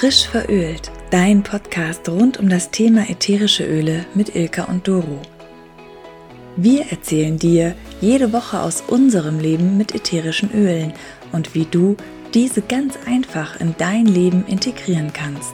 Frisch verölt, dein Podcast rund um das Thema ätherische Öle mit Ilka und Doro. Wir erzählen dir jede Woche aus unserem Leben mit ätherischen Ölen und wie du diese ganz einfach in dein Leben integrieren kannst.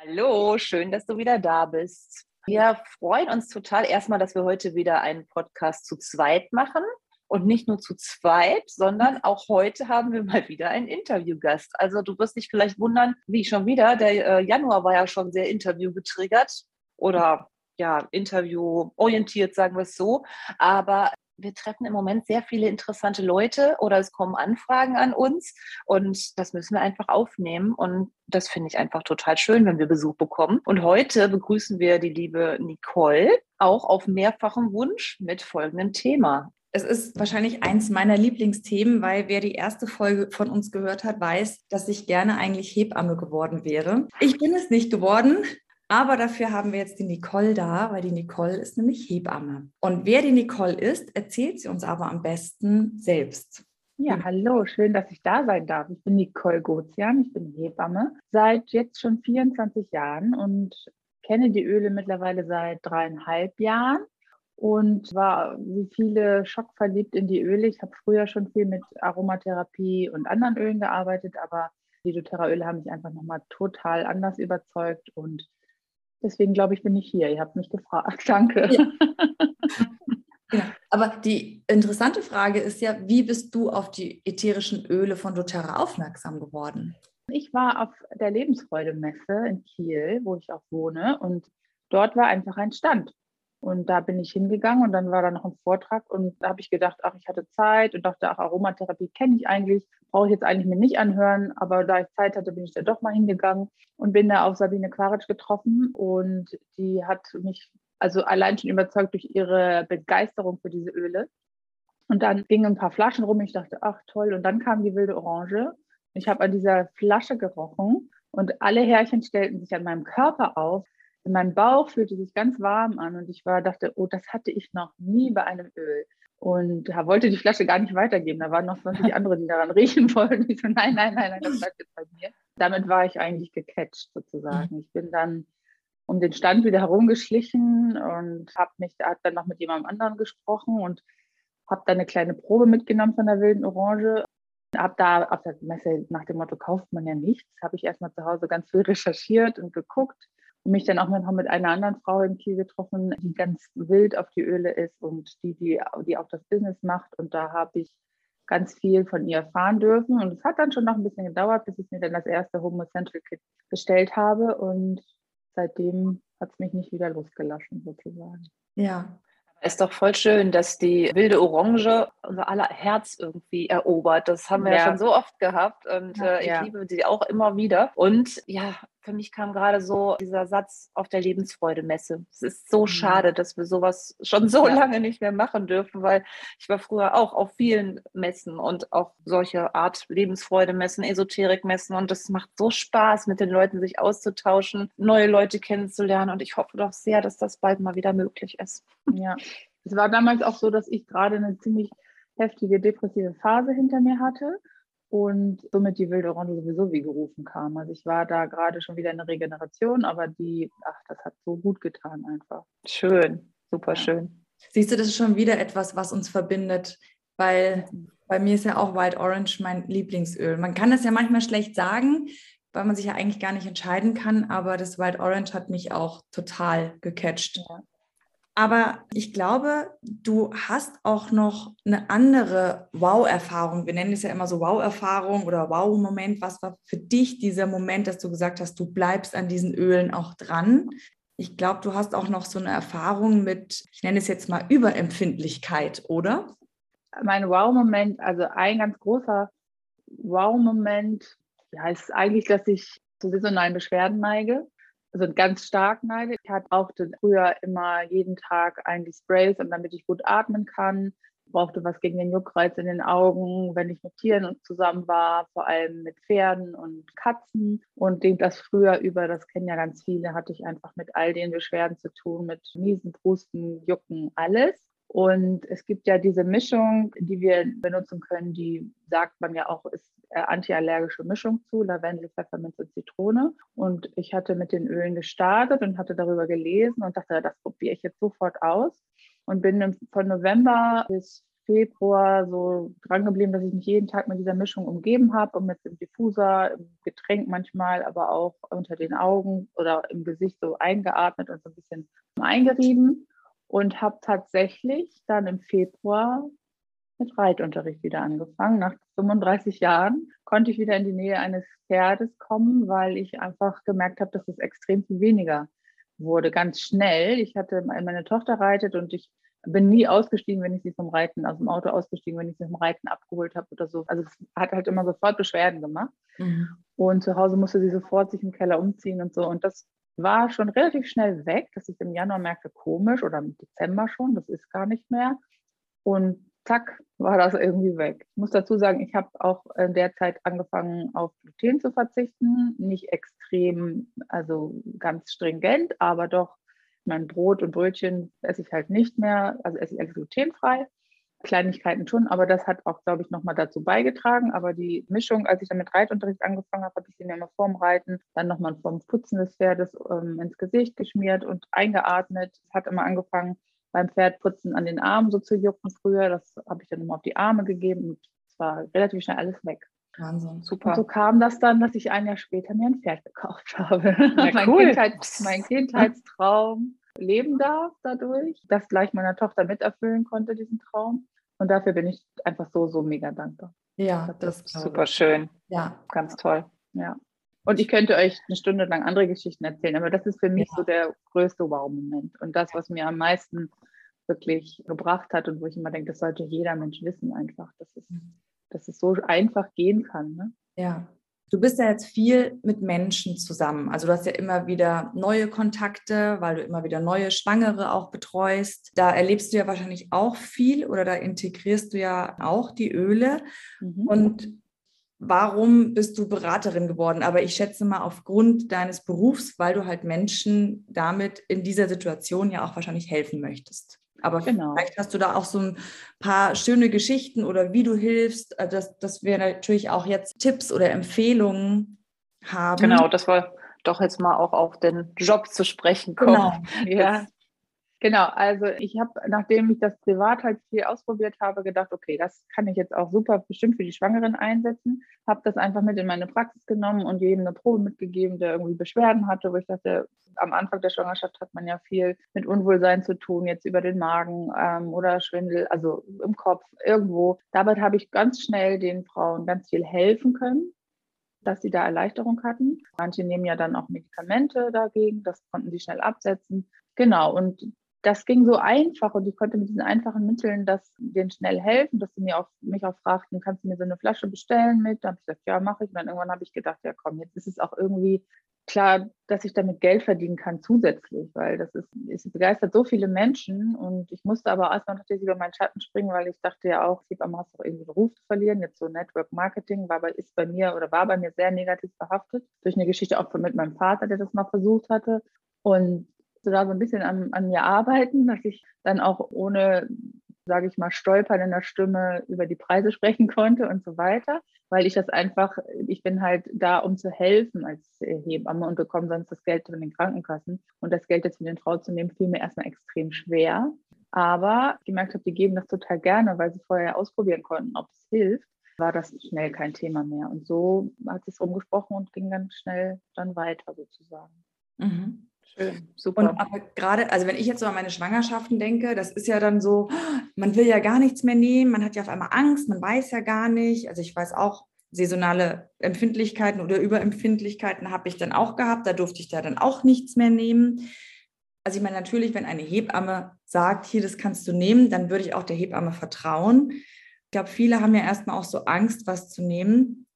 Hallo, schön, dass du wieder da bist. Wir freuen uns total erstmal, dass wir heute wieder einen Podcast zu zweit machen. Und nicht nur zu zweit, sondern auch heute haben wir mal wieder einen Interviewgast. Also du wirst dich vielleicht wundern, wie schon wieder, der äh, Januar war ja schon sehr interviewgetriggert oder ja, intervieworientiert, sagen wir es so. Aber wir treffen im Moment sehr viele interessante Leute oder es kommen Anfragen an uns und das müssen wir einfach aufnehmen. Und das finde ich einfach total schön, wenn wir Besuch bekommen. Und heute begrüßen wir die liebe Nicole auch auf mehrfachen Wunsch mit folgendem Thema. Es ist wahrscheinlich eins meiner Lieblingsthemen, weil wer die erste Folge von uns gehört hat, weiß, dass ich gerne eigentlich Hebamme geworden wäre. Ich bin es nicht geworden, aber dafür haben wir jetzt die Nicole da, weil die Nicole ist nämlich Hebamme. Und wer die Nicole ist, erzählt sie uns aber am besten selbst. Ja, hallo, schön, dass ich da sein darf. Ich bin Nicole Gozian, ich bin Hebamme seit jetzt schon 24 Jahren und kenne die Öle mittlerweile seit dreieinhalb Jahren und war wie viele schockverliebt in die Öle. Ich habe früher schon viel mit Aromatherapie und anderen Ölen gearbeitet, aber die doTERRA-Öle haben mich einfach nochmal total anders überzeugt und deswegen glaube ich, bin ich hier. Ihr habt mich gefragt. Danke. Ja. ja. Aber die interessante Frage ist ja, wie bist du auf die ätherischen Öle von doTERRA aufmerksam geworden? Ich war auf der Lebensfreude-Messe in Kiel, wo ich auch wohne, und dort war einfach ein Stand. Und da bin ich hingegangen und dann war da noch ein Vortrag und da habe ich gedacht, ach, ich hatte Zeit und dachte, ach, Aromatherapie kenne ich eigentlich, brauche ich jetzt eigentlich mir nicht anhören, aber da ich Zeit hatte, bin ich da doch mal hingegangen und bin da auf Sabine Quaritsch getroffen und die hat mich also allein schon überzeugt durch ihre Begeisterung für diese Öle. Und dann gingen ein paar Flaschen rum. Ich dachte, ach toll. Und dann kam die wilde Orange. Ich habe an dieser Flasche gerochen und alle Härchen stellten sich an meinem Körper auf mein Bauch fühlte sich ganz warm an und ich war, dachte, oh, das hatte ich noch nie bei einem Öl. Und ja, wollte die Flasche gar nicht weitergeben. Da waren noch 20 andere, die daran riechen wollten. Ich so, nein, nein, nein, nein, das bleibt jetzt bei mir. Damit war ich eigentlich gecatcht sozusagen. Ich bin dann um den Stand wieder herumgeschlichen und habe mich da dann noch mit jemandem anderen gesprochen und habe dann eine kleine Probe mitgenommen von der wilden Orange. Habe da auf der Messe nach dem Motto, kauft man ja nichts, habe ich erstmal zu Hause ganz viel recherchiert und geguckt und mich dann auch noch mit einer anderen Frau in Kiel getroffen, die ganz wild auf die Öle ist und die, die, die auch das Business macht. Und da habe ich ganz viel von ihr erfahren dürfen. Und es hat dann schon noch ein bisschen gedauert, bis ich mir dann das erste Homo Central Kit bestellt habe. Und seitdem hat es mich nicht wieder losgelassen, sozusagen. Ja, ist doch voll schön, dass die wilde Orange unser aller Herz irgendwie erobert. Das haben wir ja, ja schon so oft gehabt und äh, ich ja. liebe sie auch immer wieder. Und ja, für mich kam gerade so dieser Satz auf der Lebensfreude-Messe. Es ist so mhm. schade, dass wir sowas schon so ja. lange nicht mehr machen dürfen, weil ich war früher auch auf vielen Messen und auch solche Art Lebensfreude-Messen, Esoterik-Messen und das macht so Spaß, mit den Leuten sich auszutauschen, neue Leute kennenzulernen und ich hoffe doch sehr, dass das bald mal wieder möglich ist. Ja, es war damals auch so, dass ich gerade eine ziemlich heftige depressive Phase hinter mir hatte und somit die wilde Orange sowieso wie gerufen kam. Also ich war da gerade schon wieder in der Regeneration, aber die, ach, das hat so gut getan einfach. Schön, super schön. Siehst du, das ist schon wieder etwas, was uns verbindet, weil bei mir ist ja auch White Orange mein Lieblingsöl. Man kann das ja manchmal schlecht sagen, weil man sich ja eigentlich gar nicht entscheiden kann, aber das White Orange hat mich auch total gecatcht. Ja. Aber ich glaube, du hast auch noch eine andere Wow-Erfahrung. Wir nennen es ja immer so Wow-Erfahrung oder Wow-Moment. Was war für dich dieser Moment, dass du gesagt hast, du bleibst an diesen Ölen auch dran? Ich glaube, du hast auch noch so eine Erfahrung mit, ich nenne es jetzt mal Überempfindlichkeit, oder? Mein Wow-Moment, also ein ganz großer Wow-Moment, ja, ist eigentlich, dass ich zu saisonalen Beschwerden neige also ganz stark neide. Ich brauchte früher immer jeden Tag eigentlich Sprays, damit ich gut atmen kann. brauchte was gegen den Juckreiz in den Augen, wenn ich mit Tieren zusammen war, vor allem mit Pferden und Katzen. Und das früher über, das kennen ja ganz viele, hatte ich einfach mit all den Beschwerden zu tun, mit Niesen, Prusten, Jucken, alles. Und es gibt ja diese Mischung, die wir benutzen können, die sagt man ja auch, ist äh, antiallergische Mischung zu, Lavendel, Pfefferminz und Zitrone. Und ich hatte mit den Ölen gestartet und hatte darüber gelesen und dachte, das probiere ich jetzt sofort aus. Und bin von November bis Februar so dran geblieben, dass ich mich jeden Tag mit dieser Mischung umgeben habe und mit dem Diffuser, im Getränk manchmal, aber auch unter den Augen oder im Gesicht so eingeatmet und so ein bisschen eingerieben und habe tatsächlich dann im Februar mit Reitunterricht wieder angefangen. Nach 35 Jahren konnte ich wieder in die Nähe eines Pferdes kommen, weil ich einfach gemerkt habe, dass es extrem viel weniger wurde, ganz schnell. Ich hatte meine Tochter reitet und ich bin nie ausgestiegen, wenn ich sie vom Reiten, aus dem Auto ausgestiegen, wenn ich sie vom Reiten abgeholt habe oder so. Also es hat halt immer sofort Beschwerden gemacht. Mhm. Und zu Hause musste sie sofort sich im Keller umziehen und so. Und das war schon relativ schnell weg, dass ich im Januar merkte, komisch oder im Dezember schon, das ist gar nicht mehr. Und zack, war das irgendwie weg. Ich muss dazu sagen, ich habe auch in der Zeit angefangen, auf Gluten zu verzichten. Nicht extrem, also ganz stringent, aber doch mein Brot und Brötchen esse ich halt nicht mehr, also esse ich alles glutenfrei. Kleinigkeiten schon, aber das hat auch, glaube ich, nochmal dazu beigetragen. Aber die Mischung, als ich dann mit Reitunterricht angefangen habe, habe ich sie mir immer vorm Reiten, dann nochmal vorm Putzen des Pferdes ähm, ins Gesicht geschmiert und eingeatmet. Es hat immer angefangen, beim Pferdputzen an den Armen so zu jucken früher. Das habe ich dann immer auf die Arme gegeben und es war relativ schnell alles weg. Wahnsinn. Super. Und so kam das dann, dass ich ein Jahr später mir ein Pferd gekauft habe. Ja, mein, cool. Kindheit, mein Kindheitstraum leben darf dadurch, das gleich meiner Tochter miterfüllen konnte, diesen Traum. Und dafür bin ich einfach so, so mega dankbar. Ja, das ist super schön. Ja. Ganz toll. Ja. Und ich könnte euch eine Stunde lang andere Geschichten erzählen, aber das ist für mich ja. so der größte Wow-Moment und das, was mir am meisten wirklich gebracht hat und wo ich immer denke, das sollte jeder Mensch wissen einfach, dass es, mhm. dass es so einfach gehen kann. Ne? Ja, Du bist ja jetzt viel mit Menschen zusammen. Also du hast ja immer wieder neue Kontakte, weil du immer wieder neue Schwangere auch betreust. Da erlebst du ja wahrscheinlich auch viel oder da integrierst du ja auch die Öle. Mhm. Und warum bist du Beraterin geworden? Aber ich schätze mal aufgrund deines Berufs, weil du halt Menschen damit in dieser Situation ja auch wahrscheinlich helfen möchtest. Aber genau. vielleicht hast du da auch so ein paar schöne Geschichten oder wie du hilfst, äh, dass, dass wir natürlich auch jetzt Tipps oder Empfehlungen haben. Genau, dass wir doch jetzt mal auch auf den Job zu sprechen kommen. Genau. Ja. Genau, also ich habe, nachdem ich das privat halt viel ausprobiert habe, gedacht, okay, das kann ich jetzt auch super bestimmt für die Schwangeren einsetzen. Habe das einfach mit in meine Praxis genommen und jedem eine Probe mitgegeben, der irgendwie Beschwerden hatte, wo ich dachte, am Anfang der Schwangerschaft hat man ja viel mit Unwohlsein zu tun, jetzt über den Magen ähm, oder Schwindel, also im Kopf, irgendwo. Dabei habe ich ganz schnell den Frauen ganz viel helfen können dass sie da Erleichterung hatten. Manche nehmen ja dann auch Medikamente dagegen, das konnten sie schnell absetzen. Genau, und das ging so einfach und ich konnte mit diesen einfachen Mitteln das denen schnell helfen, dass sie mir auch, mich auch fragten, kannst du mir so eine Flasche bestellen mit? Da habe ich gesagt, ja, mache ich. Und dann irgendwann habe ich gedacht, ja komm, jetzt ist es auch irgendwie klar, dass ich damit Geld verdienen kann zusätzlich, weil das ist, es begeistert so viele Menschen und ich musste aber erstmal natürlich über meinen Schatten springen, weil ich dachte ja auch, Hebamme hast doch irgendwie Beruf zu verlieren. Jetzt so Network Marketing war bei, ist bei mir oder war bei mir sehr negativ behaftet durch eine Geschichte auch von mit meinem Vater, der das mal versucht hatte. Und musste da so ein bisschen an, an mir arbeiten, dass ich dann auch ohne, sage ich mal, Stolpern in der Stimme über die Preise sprechen konnte und so weiter, weil ich das einfach, ich bin halt da, um zu helfen als Hebamme und bekomme sonst das Geld von den Krankenkassen. Und das Geld jetzt von den Frauen zu nehmen, fiel mir erstmal extrem schwer. Aber ich gemerkt habe, die geben das total gerne, weil sie vorher ausprobieren konnten, ob es hilft war das schnell kein Thema mehr. Und so hat sich rumgesprochen und ging dann schnell dann weiter sozusagen. Mhm. Schön, super. Und aber gerade, also wenn ich jetzt so an meine Schwangerschaften denke, das ist ja dann so, man will ja gar nichts mehr nehmen, man hat ja auf einmal Angst, man weiß ja gar nicht. Also ich weiß auch, saisonale Empfindlichkeiten oder Überempfindlichkeiten habe ich dann auch gehabt, da durfte ich da dann auch nichts mehr nehmen. Also ich meine, natürlich, wenn eine Hebamme sagt, hier, das kannst du nehmen, dann würde ich auch der Hebamme vertrauen. Ich glaube, viele haben ja erstmal auch so Angst, was zu nehmen.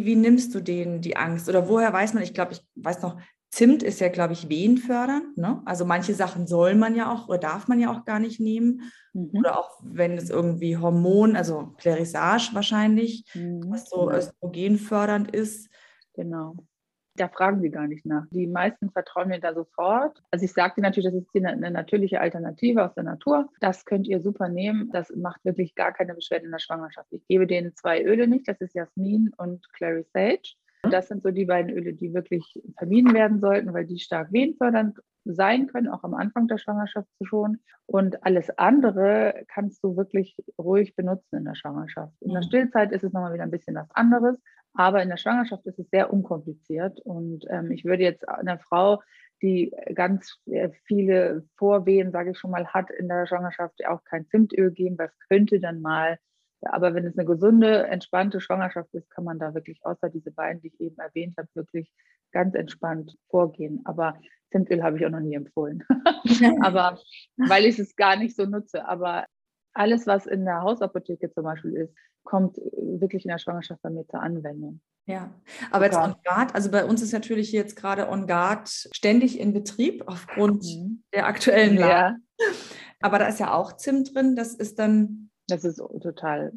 Wie nimmst du denen die Angst? Oder woher weiß man, ich glaube, ich weiß noch, Zimt ist ja, glaube ich, wehenfördernd. Ne? Also manche Sachen soll man ja auch oder darf man ja auch gar nicht nehmen. Mhm. Oder auch wenn es irgendwie Hormon, also Clarissage wahrscheinlich, mhm. was so östrogenfördernd ist. Genau. Da fragen sie gar nicht nach. Die meisten vertrauen mir da sofort. Also ich sagte natürlich, das ist eine natürliche Alternative aus der Natur. Das könnt ihr super nehmen. Das macht wirklich gar keine Beschwerden in der Schwangerschaft. Ich gebe denen zwei Öle nicht. Das ist Jasmin und Clary Sage. Das sind so die beiden Öle, die wirklich vermieden werden sollten, weil die stark wehenfördernd sein können, auch am Anfang der Schwangerschaft schon. Und alles andere kannst du wirklich ruhig benutzen in der Schwangerschaft. In der mhm. Stillzeit ist es nochmal wieder ein bisschen was anderes, aber in der Schwangerschaft ist es sehr unkompliziert. Und ähm, ich würde jetzt einer Frau, die ganz äh, viele Vorwehen, sage ich schon mal, hat in der Schwangerschaft, auch kein Zimtöl geben, es könnte dann mal aber wenn es eine gesunde, entspannte Schwangerschaft ist, kann man da wirklich außer diese beiden, die ich eben erwähnt habe, wirklich ganz entspannt vorgehen. Aber Zimtöl habe ich auch noch nie empfohlen. aber weil ich es gar nicht so nutze. Aber alles, was in der Hausapotheke zum Beispiel ist, kommt wirklich in der Schwangerschaft bei mir zur Anwendung. Ja, aber jetzt On Guard, also bei uns ist natürlich jetzt gerade On Guard ständig in Betrieb aufgrund mhm. der aktuellen Lage. Ja. Aber da ist ja auch Zimt drin, das ist dann das ist total,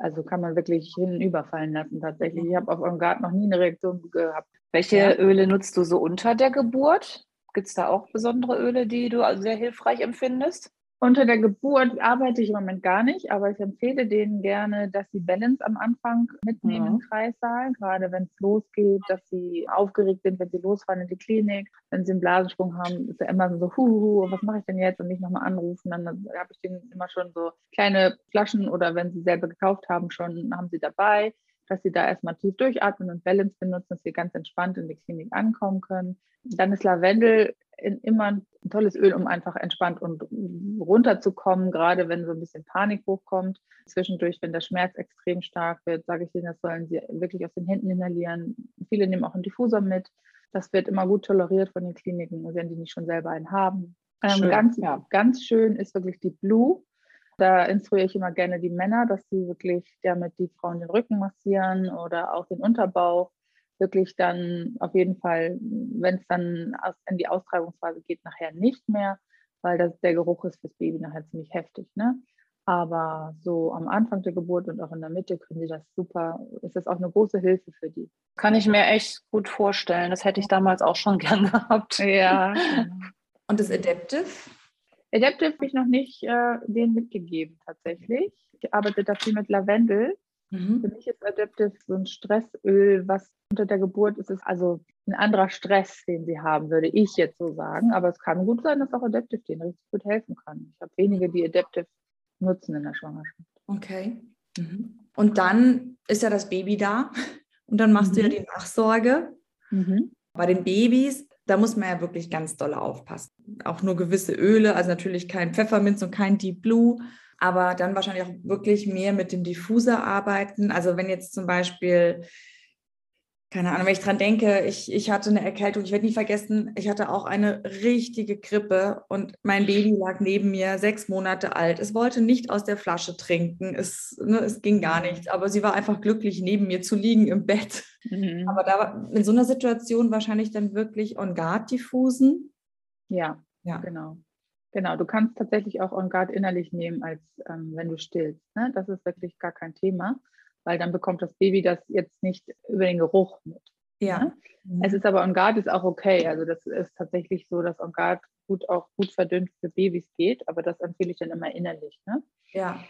also kann man wirklich hinüberfallen lassen tatsächlich. Ich habe auf eurem Garten noch nie eine Reaktion gehabt. Welche ja. Öle nutzt du so unter der Geburt? Gibt es da auch besondere Öle, die du sehr hilfreich empfindest? Unter der Geburt arbeite ich im Moment gar nicht, aber ich empfehle denen gerne, dass sie Balance am Anfang mitnehmen ja. im Kreissaal, gerade wenn es losgeht, dass sie aufgeregt sind, wenn sie losfahren in die Klinik, wenn sie einen Blasensprung haben, ist ja immer so, huhu, was mache ich denn jetzt? Und nicht nochmal anrufen, dann habe ich denen immer schon so kleine Flaschen oder wenn sie selber gekauft haben, schon haben sie dabei dass sie da erstmal tief durchatmen und Balance benutzen, dass sie ganz entspannt in die Klinik ankommen können. Dann ist Lavendel immer ein tolles Öl, um einfach entspannt und runterzukommen, gerade wenn so ein bisschen Panik hochkommt. Zwischendurch, wenn der Schmerz extrem stark wird, sage ich ihnen, das sollen sie wirklich aus den Händen inhalieren. Viele nehmen auch einen Diffusor mit. Das wird immer gut toleriert von den Kliniken, wenn die nicht schon selber einen haben. Ähm, ganz, ja. ganz schön ist wirklich die Blue. Da instruiere ich immer gerne die Männer, dass sie wirklich damit die Frauen den Rücken massieren oder auch den Unterbauch. Wirklich dann auf jeden Fall, wenn es dann in die Austreibungsphase geht, nachher nicht mehr, weil das, der Geruch ist fürs Baby nachher ziemlich heftig. Ne? Aber so am Anfang der Geburt und auch in der Mitte können sie das super, ist das auch eine große Hilfe für die. Kann ich mir echt gut vorstellen. Das hätte ich damals auch schon gern gehabt. Ja. Genau. Und das Adaptive? Adaptive habe ich noch nicht äh, denen mitgegeben tatsächlich. Ich arbeite da viel mit Lavendel. Mhm. Für mich ist Adaptive so ein Stressöl, was unter der Geburt ist, ist also ein anderer Stress, den sie haben, würde ich jetzt so sagen. Aber es kann gut sein, dass auch Adaptive denen richtig gut helfen kann. Ich habe wenige, die Adaptive nutzen in der Schwangerschaft. Okay. Mhm. Und dann ist ja das Baby da und dann machst mhm. du ja mhm. die Nachsorge. Mhm. Bei den Babys da muss man ja wirklich ganz doll aufpassen. Auch nur gewisse Öle, also natürlich kein Pfefferminz und kein Deep Blue, aber dann wahrscheinlich auch wirklich mehr mit dem Diffuser arbeiten. Also wenn jetzt zum Beispiel keine Ahnung, wenn ich dran denke, ich, ich hatte eine Erkältung, ich werde nie vergessen, ich hatte auch eine richtige Grippe und mein Baby lag neben mir, sechs Monate alt. Es wollte nicht aus der Flasche trinken, es, ne, es ging gar mhm. nicht, aber sie war einfach glücklich, neben mir zu liegen im Bett. Mhm. Aber da war in so einer Situation wahrscheinlich dann wirklich on guard diffusen. Ja, ja, genau. Genau, du kannst tatsächlich auch on guard innerlich nehmen, als ähm, wenn du stillst. Ne? Das ist wirklich gar kein Thema weil dann bekommt das Baby das jetzt nicht über den Geruch mit. Ja. Ne? Mhm. Es ist aber On Guard ist auch okay. Also das ist tatsächlich so, dass On Guard gut auch gut verdünnt für Babys geht, aber das empfehle ich dann immer innerlich. Ne? Ja.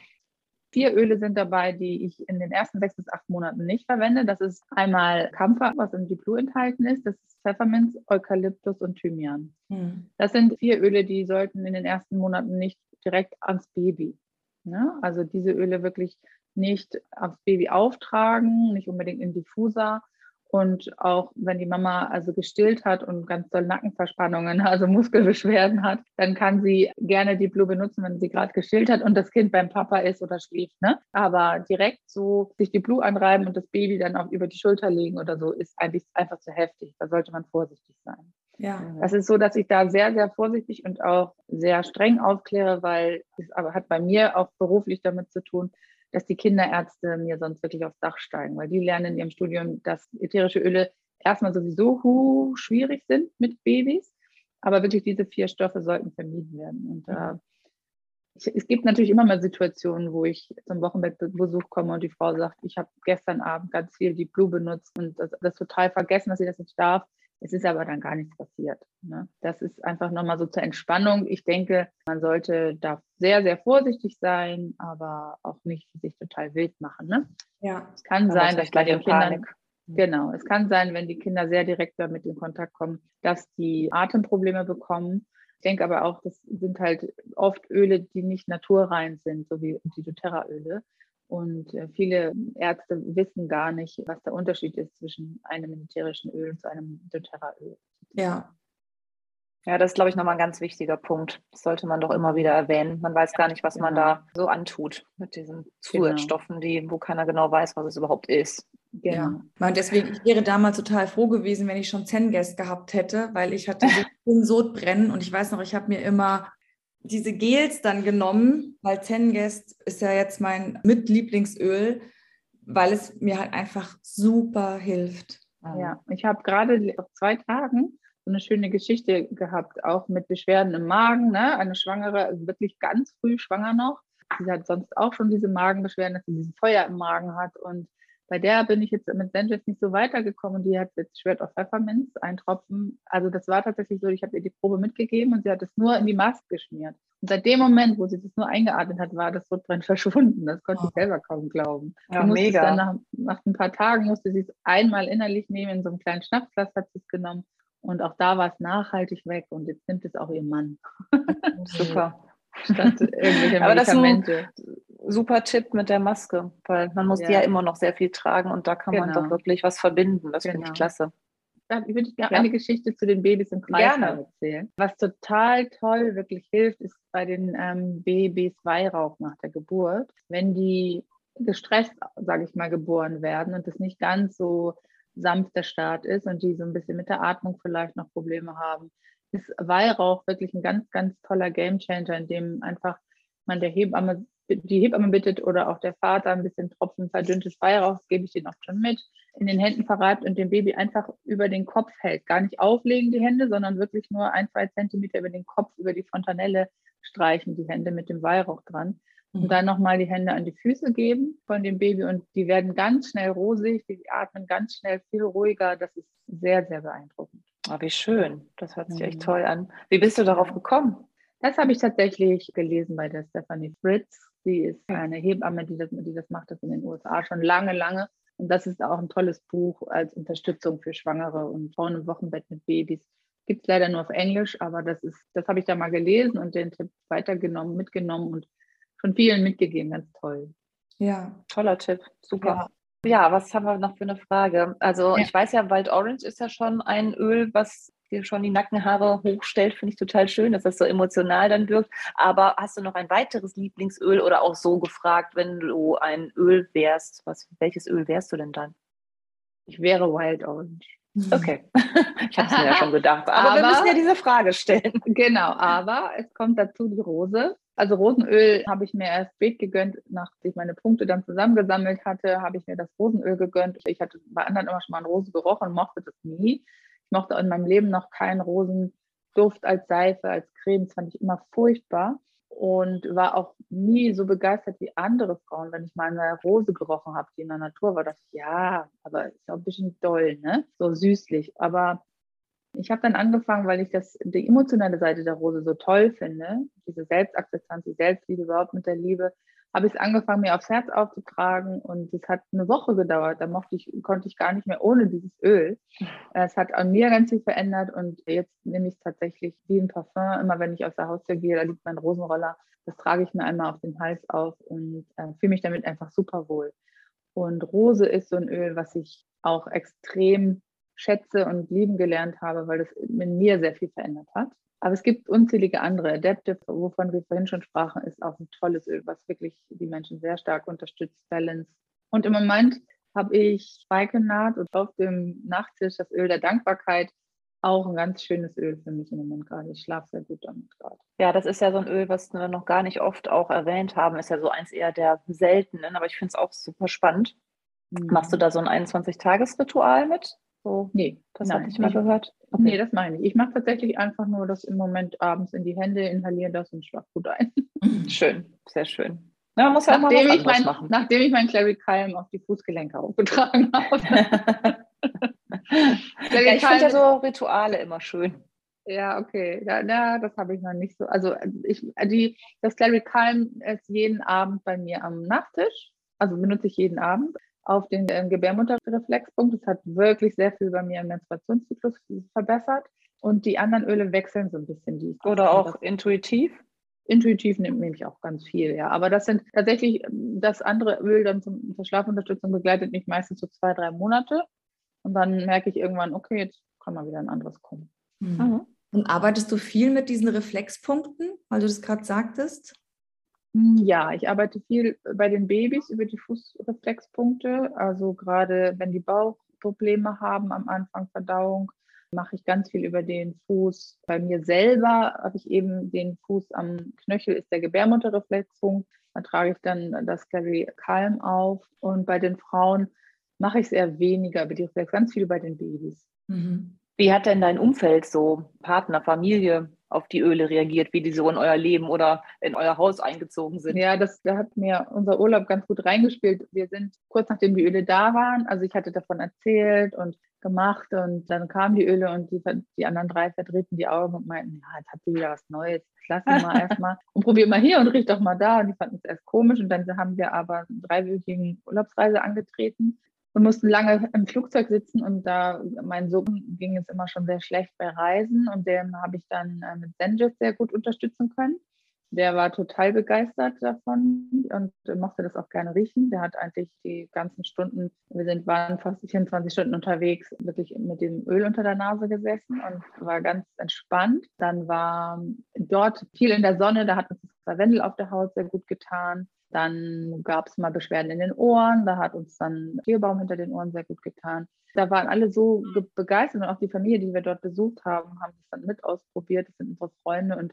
Vier Öle sind dabei, die ich in den ersten sechs bis acht Monaten nicht verwende. Das ist einmal Kampfer, was im Deep Blue enthalten ist. Das ist Pfefferminz, Eukalyptus und Thymian. Mhm. Das sind vier Öle, die sollten in den ersten Monaten nicht direkt ans Baby. Ne? Also diese Öle wirklich nicht aufs Baby auftragen, nicht unbedingt in Diffuser. Und auch wenn die Mama also gestillt hat und ganz doll Nackenverspannungen, also Muskelbeschwerden hat, dann kann sie gerne die Blue benutzen, wenn sie gerade gestillt hat und das Kind beim Papa ist oder schläft. Ne? Aber direkt so sich die Blue anreiben und das Baby dann auch über die Schulter legen oder so, ist eigentlich einfach zu heftig. Da sollte man vorsichtig sein. Ja. Das ist so, dass ich da sehr, sehr vorsichtig und auch sehr streng aufkläre, weil es aber hat bei mir auch beruflich damit zu tun, dass die Kinderärzte mir sonst wirklich aufs Dach steigen, weil die lernen in ihrem Studium, dass ätherische Öle erstmal sowieso hu, schwierig sind mit Babys. Aber wirklich diese vier Stoffe sollten vermieden werden. Und äh, es gibt natürlich immer mal Situationen, wo ich zum Wochenbettbesuch komme und die Frau sagt, ich habe gestern Abend ganz viel die Blue benutzt und das, das total vergessen, dass sie das nicht darf. Es ist aber dann gar nichts passiert. Ne? Das ist einfach nochmal so zur Entspannung. Ich denke, man sollte da sehr, sehr vorsichtig sein, aber auch nicht sich total wild machen. Ne? Ja. Es kann aber sein, dass bei den Kindern, genau, es kann sein, wenn die Kinder sehr direkt damit in Kontakt kommen, dass die Atemprobleme bekommen ich denke aber auch, das sind halt oft Öle, die nicht naturrein sind, so wie die doTERRA-Öle. Und äh, viele Ärzte wissen gar nicht, was der Unterschied ist zwischen einem ätherischen Öl und einem doTERRA-Öl. Ja. Ja, das ist, glaube ich, nochmal ein ganz wichtiger Punkt. Das sollte man doch immer wieder erwähnen. Man weiß gar nicht, was genau. man da so antut mit diesen genau. Zusatzstoffen, die, wo keiner genau weiß, was es überhaupt ist. Genau. Ja. Und deswegen, ich wäre damals total froh gewesen, wenn ich schon Zen-Guest gehabt hätte, weil ich hatte so Sodbrennen und ich weiß noch, ich habe mir immer diese Gels dann genommen, weil Zen-Guest ist ja jetzt mein Mitlieblingsöl, weil es mir halt einfach super hilft. Ja, ich habe gerade auf zwei Tagen so eine schöne Geschichte gehabt, auch mit Beschwerden im Magen. Ne? Eine Schwangere, also wirklich ganz früh schwanger noch. Sie hat sonst auch schon diese Magenbeschwerden, dass sie diesen Feuer im Magen hat und bei der bin ich jetzt mit Senjes nicht so weitergekommen. Die hat jetzt Schwert auf Pfefferminz, ein Tropfen. Also das war tatsächlich so, ich habe ihr die Probe mitgegeben und sie hat es nur in die Maske geschmiert. Und seit dem Moment, wo sie das nur eingeatmet hat, war das Sodbrennen verschwunden. Das konnte oh. ich selber kaum glauben. Ja, mega. Dann nach, nach, ein paar Tagen musste sie es einmal innerlich nehmen, in so einem kleinen Schnapsglas hat sie es genommen. Und auch da war es nachhaltig weg und jetzt nimmt es auch ihr Mann. Super. Statt irgendwelche Aber Medikamente. das ist ein super Tipp mit der Maske, weil man muss ja. die ja immer noch sehr viel tragen und da kann genau. man doch wirklich was verbinden. Das genau. finde ich genau. klasse. Da würde ich gerne ja. eine Geschichte zu den Babys im Kreislauf erzählen. Was total toll wirklich hilft, ist bei den ähm, Babys Weihrauch nach der Geburt. Wenn die gestresst, sage ich mal, geboren werden und es nicht ganz so sanfter Start ist und die so ein bisschen mit der Atmung vielleicht noch Probleme haben, ist Weihrauch wirklich ein ganz, ganz toller Gamechanger, in dem einfach man der Hebamme, die Hebamme bittet oder auch der Vater ein bisschen Tropfen verdünntes Weihrauch, gebe ich denen oft schon mit, in den Händen verreibt und dem Baby einfach über den Kopf hält. Gar nicht auflegen die Hände, sondern wirklich nur ein, zwei Zentimeter über den Kopf, über die Fontanelle streichen die Hände mit dem Weihrauch dran. Und mhm. dann nochmal die Hände an die Füße geben von dem Baby und die werden ganz schnell rosig, die atmen ganz schnell viel ruhiger. Das ist sehr, sehr beeindruckend. Oh, wie schön. Das hört sich echt mhm. toll an. Wie bist du darauf gekommen? Das habe ich tatsächlich gelesen bei der Stephanie Fritz. Sie ist eine Hebamme, die das, die das macht, das in den USA schon lange, lange. Und das ist auch ein tolles Buch als Unterstützung für Schwangere und Frauen im Wochenbett mit Babys. Gibt es leider nur auf Englisch, aber das ist, das habe ich da mal gelesen und den Tipp weitergenommen, mitgenommen und von vielen mitgegeben. Ganz toll. Ja, toller Tipp. Super. Ja. Ja, was haben wir noch für eine Frage? Also ja. ich weiß ja, Wild Orange ist ja schon ein Öl, was dir schon die Nackenhaare hochstellt. Finde ich total schön, dass das so emotional dann wirkt. Aber hast du noch ein weiteres Lieblingsöl oder auch so gefragt, wenn du ein Öl wärst? Was, welches Öl wärst du denn dann? Ich wäre Wild Orange. Okay, ich habe es mir ja schon gedacht. Aber, aber, wir müssen ja diese Frage stellen. Genau, aber es kommt dazu die Rose. Also Rosenöl habe ich mir erst spät gegönnt, nachdem ich meine Punkte dann zusammengesammelt hatte, habe ich mir das Rosenöl gegönnt. Ich hatte bei anderen immer schon mal einen Rose gerochen und mochte das nie. Ich mochte in meinem Leben noch keinen Rosenduft als Seife, als Creme. Das fand ich immer furchtbar und war auch nie so begeistert wie andere Frauen, wenn ich mal eine Rose gerochen habe, die in der Natur war. Das ja, aber ist auch ein bisschen doll, ne? So süßlich. Aber ich habe dann angefangen, weil ich das, die emotionale Seite der Rose so toll finde, diese Selbstakzeptanz, die Selbstliebe überhaupt mit der Liebe, habe ich es angefangen, mir aufs Herz aufzutragen und es hat eine Woche gedauert. Da mochte ich, konnte ich gar nicht mehr ohne dieses Öl. Es hat an mir ganz viel verändert und jetzt nehme ich es tatsächlich wie ein Parfum. Immer wenn ich aus der Haustür gehe, da liegt mein Rosenroller. Das trage ich mir einmal auf den Hals auf und äh, fühle mich damit einfach super wohl. Und Rose ist so ein Öl, was ich auch extrem schätze und lieben gelernt habe, weil das in mir sehr viel verändert hat. Aber es gibt unzählige andere. Adaptive, wovon wir vorhin schon sprachen, ist auch ein tolles Öl, was wirklich die Menschen sehr stark unterstützt. Balance. Und im Moment habe ich Spikenard und auf dem Nachttisch das Öl der Dankbarkeit. Auch ein ganz schönes Öl für mich im Moment gerade. Ich schlafe sehr gut damit gerade. Ja, das ist ja so ein Öl, was wir noch gar nicht oft auch erwähnt haben. Ist ja so eins eher der seltenen, aber ich finde es auch super spannend. Mhm. Machst du da so ein 21-Tages-Ritual mit? So, nee, Das nein, hatte ich mal gehört. Nee, das meine ich. Ich mache tatsächlich einfach nur das im Moment abends in die Hände, inhaliere das und schlaf gut ein. Schön, sehr schön. Na, man muss ja Nachdem ich, mein, machen. nachdem ich meinen Clary Calm auf die Fußgelenke aufgetragen habe. ja, ich finde ja so Rituale immer schön. Ja, okay. Ja, ja das habe ich noch nicht so. Also ich, die, das Clary Calm ist jeden Abend bei mir am Nachttisch. Also benutze ich jeden Abend auf den äh, Gebärmutterreflexpunkt. Das hat wirklich sehr viel bei mir im Menstruationszyklus verbessert. Und die anderen Öle wechseln so ein bisschen. Die Oder auch intuitiv. Intuitiv nehme ich auch ganz viel, ja. Aber das sind tatsächlich, ähm, das andere Öl dann zum, zur Schlafunterstützung begleitet mich meistens so zwei, drei Monate. Und dann merke ich irgendwann, okay, jetzt kann mal wieder ein anderes kommen. Mhm. Und arbeitest du viel mit diesen Reflexpunkten, weil du das gerade sagtest? Hm, Ja, ich arbeite viel bei den Babys über die Fußreflexpunkte. Also gerade wenn die Bauchprobleme haben am Anfang Verdauung, mache ich ganz viel über den Fuß. Bei mir selber habe ich eben den Fuß am Knöchel, ist der Gebärmutterreflexpunkt. Da trage ich dann das Gary Calm auf. Und bei den Frauen mache ich es eher weniger über die Reflex, ganz viel bei den Babys. Mhm. Wie hat denn dein Umfeld so, Partner, Familie, auf die Öle reagiert, wie die so in euer Leben oder in euer Haus eingezogen sind? Ja, das, da hat mir unser Urlaub ganz gut reingespielt. Wir sind kurz nachdem die Öle da waren, also ich hatte davon erzählt und gemacht und dann kamen die Öle und die, die anderen drei verdrehten die Augen und meinten, ja, jetzt habt ihr wieder was Neues, lass mal erstmal und probier mal hier und riech doch mal da. Und die fanden es erst komisch und dann haben wir aber eine dreiwöchigen Urlaubsreise angetreten und mussten lange im Flugzeug sitzen und da mein Sohn ging es immer schon sehr schlecht bei Reisen und den habe ich dann äh, mit Zenjus sehr gut unterstützen können. Der war total begeistert davon und mochte das auch gerne riechen. Der hat eigentlich die ganzen Stunden, wir sind, waren fast 24 Stunden unterwegs, wirklich mit dem Öl unter der Nase gesessen und war ganz entspannt. Dann war dort viel in der Sonne, da hat uns das Lavendel auf der Haut sehr gut getan. Dann gab es mal Beschwerden in den Ohren, da hat uns dann Tierbaum hinter den Ohren sehr gut getan. Da waren alle so begeistert und auch die Familie, die wir dort besucht haben, haben das dann mit ausprobiert. Das sind unsere Freunde und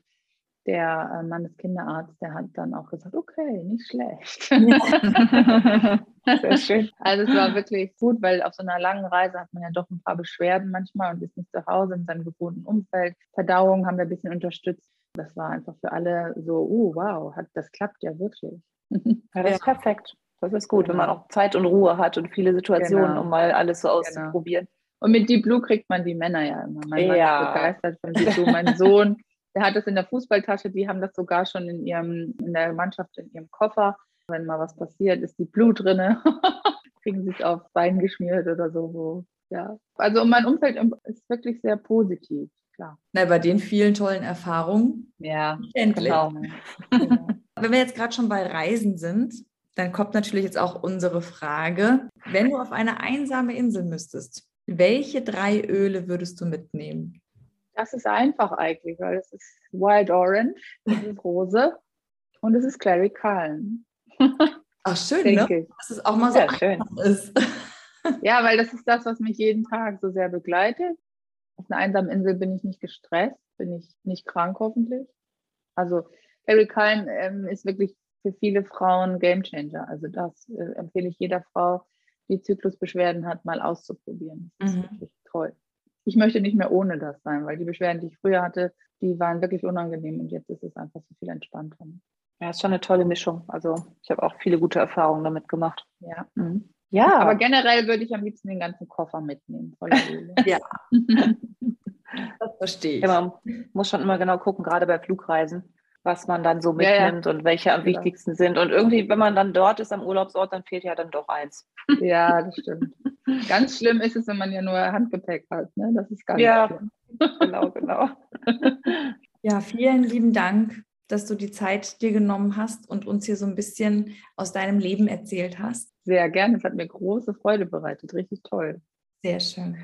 der Mann des Kinderarztes, der hat dann auch gesagt, okay, nicht schlecht. Sehr schön. Also es war wirklich gut, weil auf so einer langen Reise hat man ja doch ein paar Beschwerden manchmal und ist nicht zu Hause in seinem gewohnten Umfeld. Verdauung haben wir ein bisschen unterstützt. Das war einfach für alle so, oh wow, hat, das klappt ja wirklich. Ja, das ist perfekt. Das ist gut, wenn man auch Zeit und Ruhe hat und viele Situationen, Genau. um mal alles so auszuprobieren. Und mit Deep Blue kriegt man die Männer ja immer. Mein Mann Ja. ist begeistert von Deep Blue. Mein Sohn, der hat das in der Fußballtasche, die haben das sogar schon in ihrem, in der Mannschaft, in ihrem Koffer. Wenn mal was passiert, ist Deep Blue drinne. Kriegen sich aufs Bein geschmiert oder so. so. Ja. Also mein Umfeld ist wirklich sehr positiv, klar. Na, bei den vielen tollen Erfahrungen. Ja, Endlich. genau. Wenn wir jetzt gerade schon bei Reisen sind, dann kommt natürlich jetzt auch unsere Frage, wenn du auf eine einsame Insel müsstest, welche drei Öle würdest du mitnehmen? Das ist einfach eigentlich, weil es ist Wild Orange, das ist Rose und es ist Clary Calm, Ach, schön, ne? ich. Dass es auch mal so Sehr schön. ist. Ja, weil das ist das, was mich jeden Tag so sehr begleitet. Auf einer einsamen Insel bin ich nicht gestresst, bin ich nicht krank hoffentlich. Also Harry Calm ähm, ist wirklich für viele Frauen Game Changer. Also das äh, empfehle ich jeder Frau, die Zyklusbeschwerden hat, mal auszuprobieren. Das ist Mhm. wirklich toll. Ich möchte nicht mehr ohne das sein, weil die Beschwerden, die ich früher hatte, die waren wirklich unangenehm und jetzt ist es einfach so viel entspannter. Ja, ist schon eine tolle Mischung. Also ich habe auch viele gute Erfahrungen damit gemacht. Ja. Mhm. Ja, Aber generell würde ich am liebsten den ganzen Koffer mitnehmen. Ja. Das verstehe ich. Ja, man muss schon immer genau gucken, gerade bei Flugreisen, was man dann so Ja, ja. mitnimmt und welche am Genau. wichtigsten sind. Und irgendwie, wenn man dann dort ist am Urlaubsort, dann fehlt ja dann doch eins. Ja, das stimmt. Ganz schlimm ist es, wenn man ja nur Handgepäck hat. Ne? Das ist ganz Ja. schlimm. Genau, genau. Ja, vielen lieben Dank, dass du die Zeit dir genommen hast und uns hier so ein bisschen aus deinem Leben erzählt hast. Sehr gerne. Es hat mir große Freude bereitet. Richtig toll. Sehr schön.